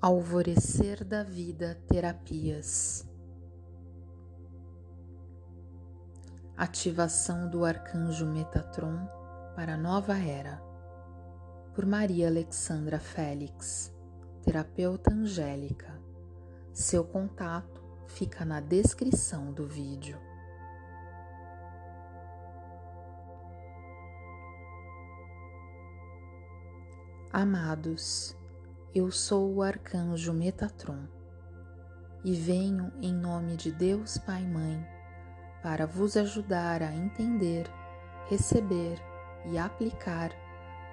Alvorecer da Vida Terapias Ativação do Arcanjo Metatron para a Nova Era por Maria Alexandra Félix, terapeuta angélica. Seu contato fica na descrição do vídeo. Amados, eu sou o arcanjo Metatron e venho em nome de Deus Pai Mãe para vos ajudar a entender, receber e aplicar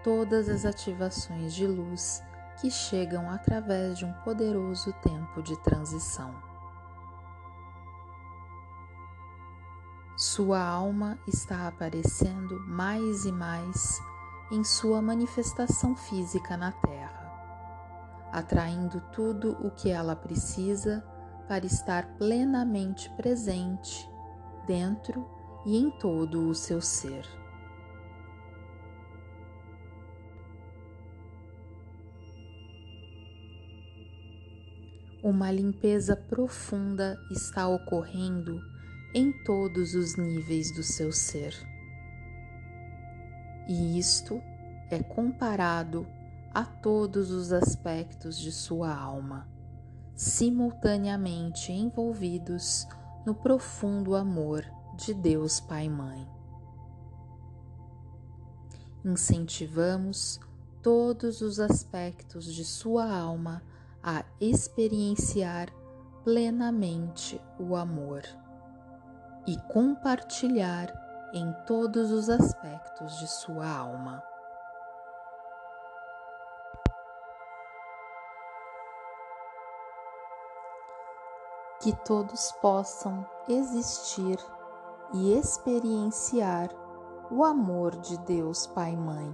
todas as ativações de luz que chegam através de um poderoso tempo de transição. Sua alma está aparecendo mais e mais em sua manifestação física na Terra atraindo tudo o que ela precisa para estar plenamente presente dentro e em todo o seu ser. Uma limpeza profunda está ocorrendo em todos os níveis do seu ser. E isto é comparado a todos os aspectos de sua alma, simultaneamente envolvidos no profundo amor de Deus Pai Mãe. Incentivamos todos os aspectos de sua alma a experienciar plenamente o amor e compartilhar em todos os aspectos de sua alma. Que todos possam existir e experienciar o amor de Deus Pai Mãe.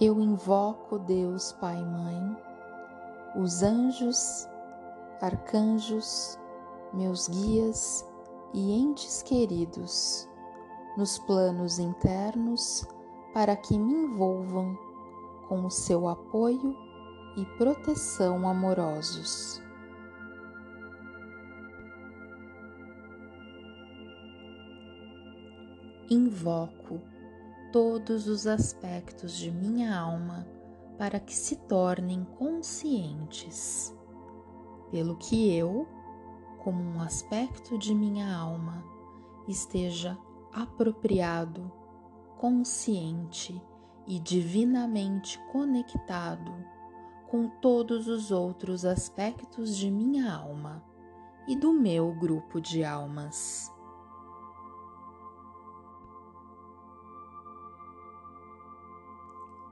Eu invoco Deus Pai Mãe, os anjos, arcanjos, meus guias e entes queridos nos planos internos para que me envolvam com o seu apoio e proteção amorosos. Invoco todos os aspectos de minha alma para que se tornem conscientes, pelo que eu, como um aspecto de minha alma, esteja apropriado, consciente e divinamente conectado com todos os outros aspectos de minha alma e do meu grupo de almas.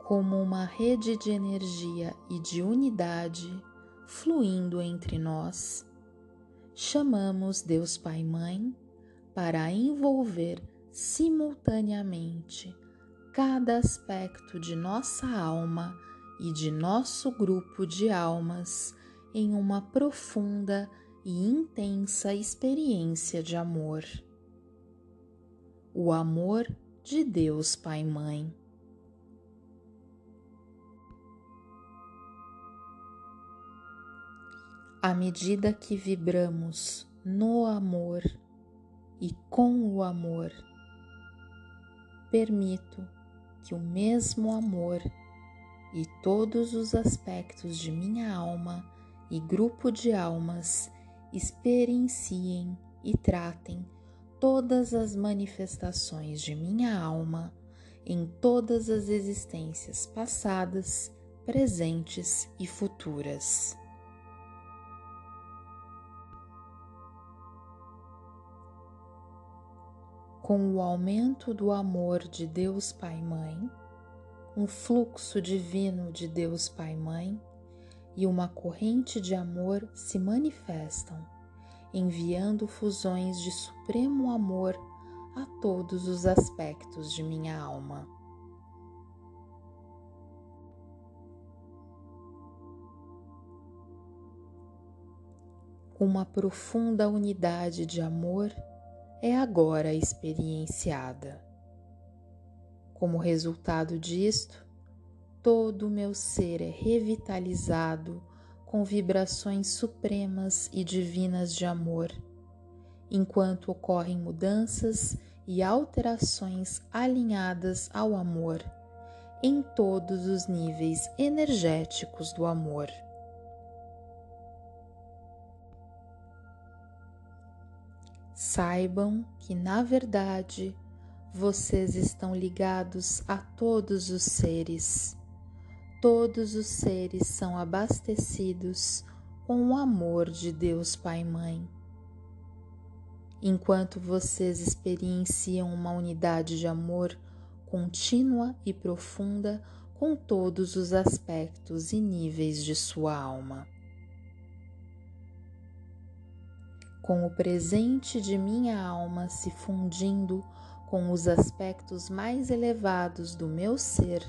Como uma rede de energia e de unidade fluindo entre nós, chamamos Deus Pai Mãe para envolver simultaneamente cada aspecto de nossa alma e de nosso grupo de almas em uma profunda e intensa experiência de amor. O amor de Deus Pai Mãe. À medida que vibramos no amor e com o amor, permito que o mesmo amor e todos os aspectos de minha alma e grupo de almas experienciem e tratem todas as manifestações de minha alma em todas as existências passadas, presentes e futuras. Com o aumento do amor de Deus Pai Mãe, um fluxo divino de Deus Pai Mãe e uma corrente de amor se manifestam, enviando fusões de supremo amor a todos os aspectos de minha alma. Uma profunda unidade de amor é agora experienciada. Como resultado disto, todo o meu ser é revitalizado com vibrações supremas e divinas de amor, enquanto ocorrem mudanças e alterações alinhadas ao amor em todos os níveis energéticos do amor. Saibam que, na verdade, vocês estão ligados a todos os seres. Todos os seres são abastecidos com o amor de Deus Pai e Mãe. Enquanto vocês experienciam uma unidade de amor contínua e profunda com todos os aspectos e níveis de sua alma. Com o presente de minha alma se fundindo com os aspectos mais elevados do meu ser,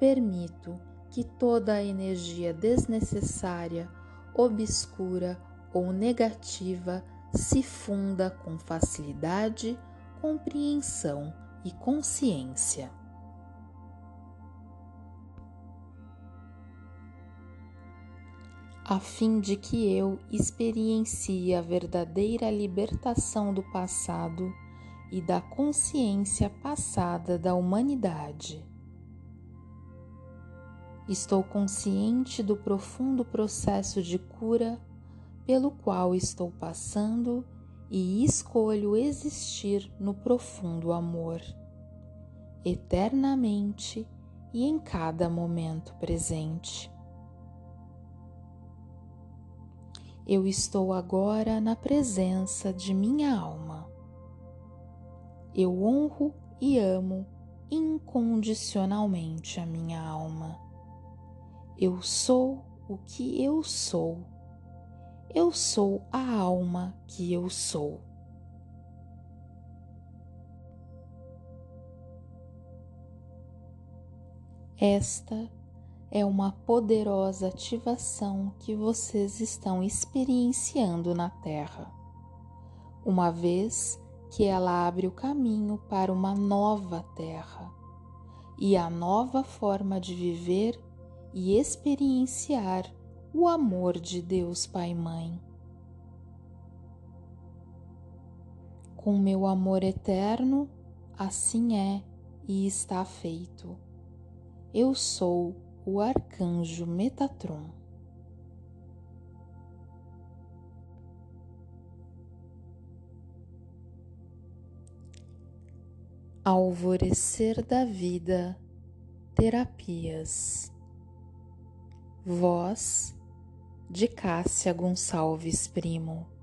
permito que toda a energia desnecessária, obscura ou negativa se funda com facilidade, compreensão e consciência. A fim de que eu experiencie a verdadeira libertação do passado e da consciência passada da humanidade. Estou consciente do profundo processo de cura pelo qual estou passando e escolho existir no profundo amor, eternamente e em cada momento presente. Eu estou agora na presença de minha alma. Eu honro e amo incondicionalmente a minha alma. Eu sou o que eu sou eu sou a alma que eu sou. Esta é uma poderosa ativação que vocês estão experienciando na Terra, uma vez que ela abre o caminho para uma nova Terra e a nova forma de viver e experienciar o amor de Deus Pai e Mãe. Com meu amor eterno, assim é e está feito. Eu sou o arcanjo Metatron. Alvorecer da Vida Terapias Voz de Cássia Gonçalves Primo.